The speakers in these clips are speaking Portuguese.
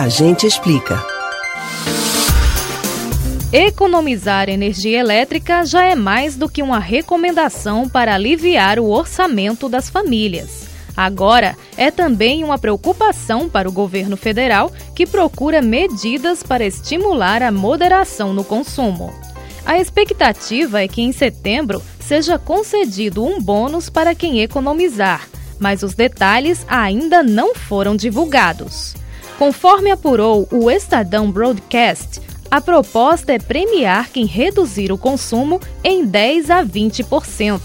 A gente explica. Economizar energia elétrica já é mais do que uma recomendação para aliviar o orçamento das famílias. Agora, é também uma preocupação para o governo federal, que procura medidas para estimular a moderação no consumo. A expectativa é que em setembro seja concedido um bônus para quem economizar, mas os detalhes ainda não foram divulgados. Conforme apurou o Estadão Broadcast, a proposta é premiar quem reduzir o consumo em 10 a 20%.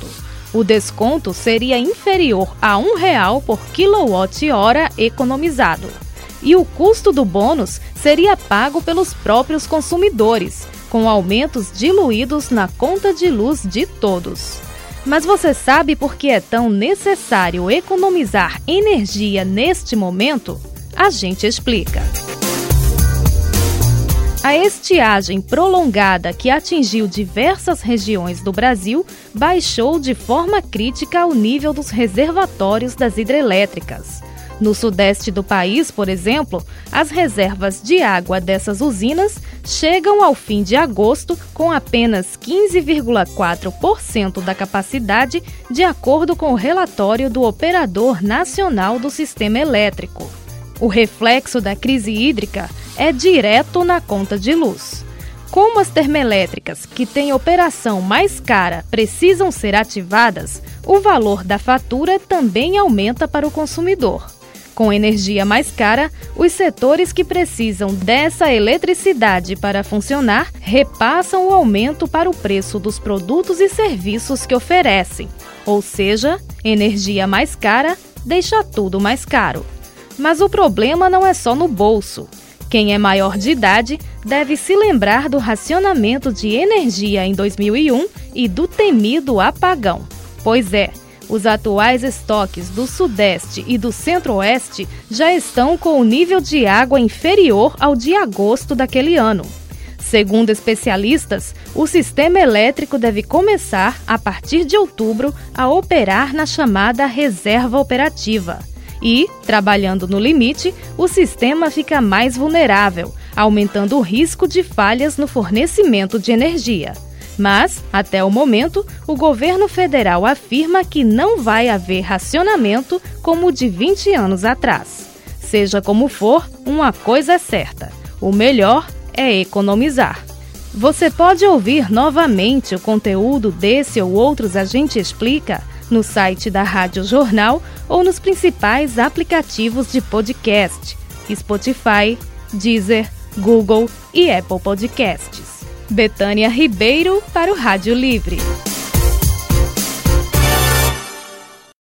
O desconto seria inferior a R$ 1,00 por quilowatt-hora economizado. E o custo do bônus seria pago pelos próprios consumidores, com aumentos diluídos na conta de luz de todos. Mas você sabe por que é tão necessário economizar energia neste momento? A gente explica. A estiagem prolongada que atingiu diversas regiões do Brasil baixou de forma crítica o nível dos reservatórios das hidrelétricas. No sudeste do país, por exemplo, as reservas de água dessas usinas chegam ao fim de agosto com apenas 15,4% da capacidade, de acordo com o relatório do Operador Nacional do Sistema Elétrico. O reflexo da crise hídrica é direto na conta de luz. Como as termoelétricas, que têm operação mais cara, precisam ser ativadas, o valor da fatura também aumenta para o consumidor. Com energia mais cara, os setores que precisam dessa eletricidade para funcionar repassam o aumento para o preço dos produtos e serviços que oferecem. Ou seja, energia mais cara deixa tudo mais caro. Mas o problema não é só no bolso. Quem é maior de idade deve se lembrar do racionamento de energia em 2001 e do temido apagão. Pois é, os atuais estoques do Sudeste e do Centro-Oeste já estão com o nível de água inferior ao de agosto daquele ano. Segundo especialistas, o sistema elétrico deve começar, a partir de outubro, a operar na chamada reserva operativa e, trabalhando no limite, o sistema fica mais vulnerável, aumentando o risco de falhas no fornecimento de energia. Mas, até o momento, o governo federal afirma que não vai haver racionamento como o de 20 anos atrás. Seja como for, uma coisa é certa: o melhor é economizar. Você pode ouvir novamente o conteúdo desse ou outros A Gente Explica no site da Rádio Jornal ou nos principais aplicativos de podcast: Spotify, Deezer, Google e Apple Podcasts. Betânia Ribeiro para o Rádio Livre.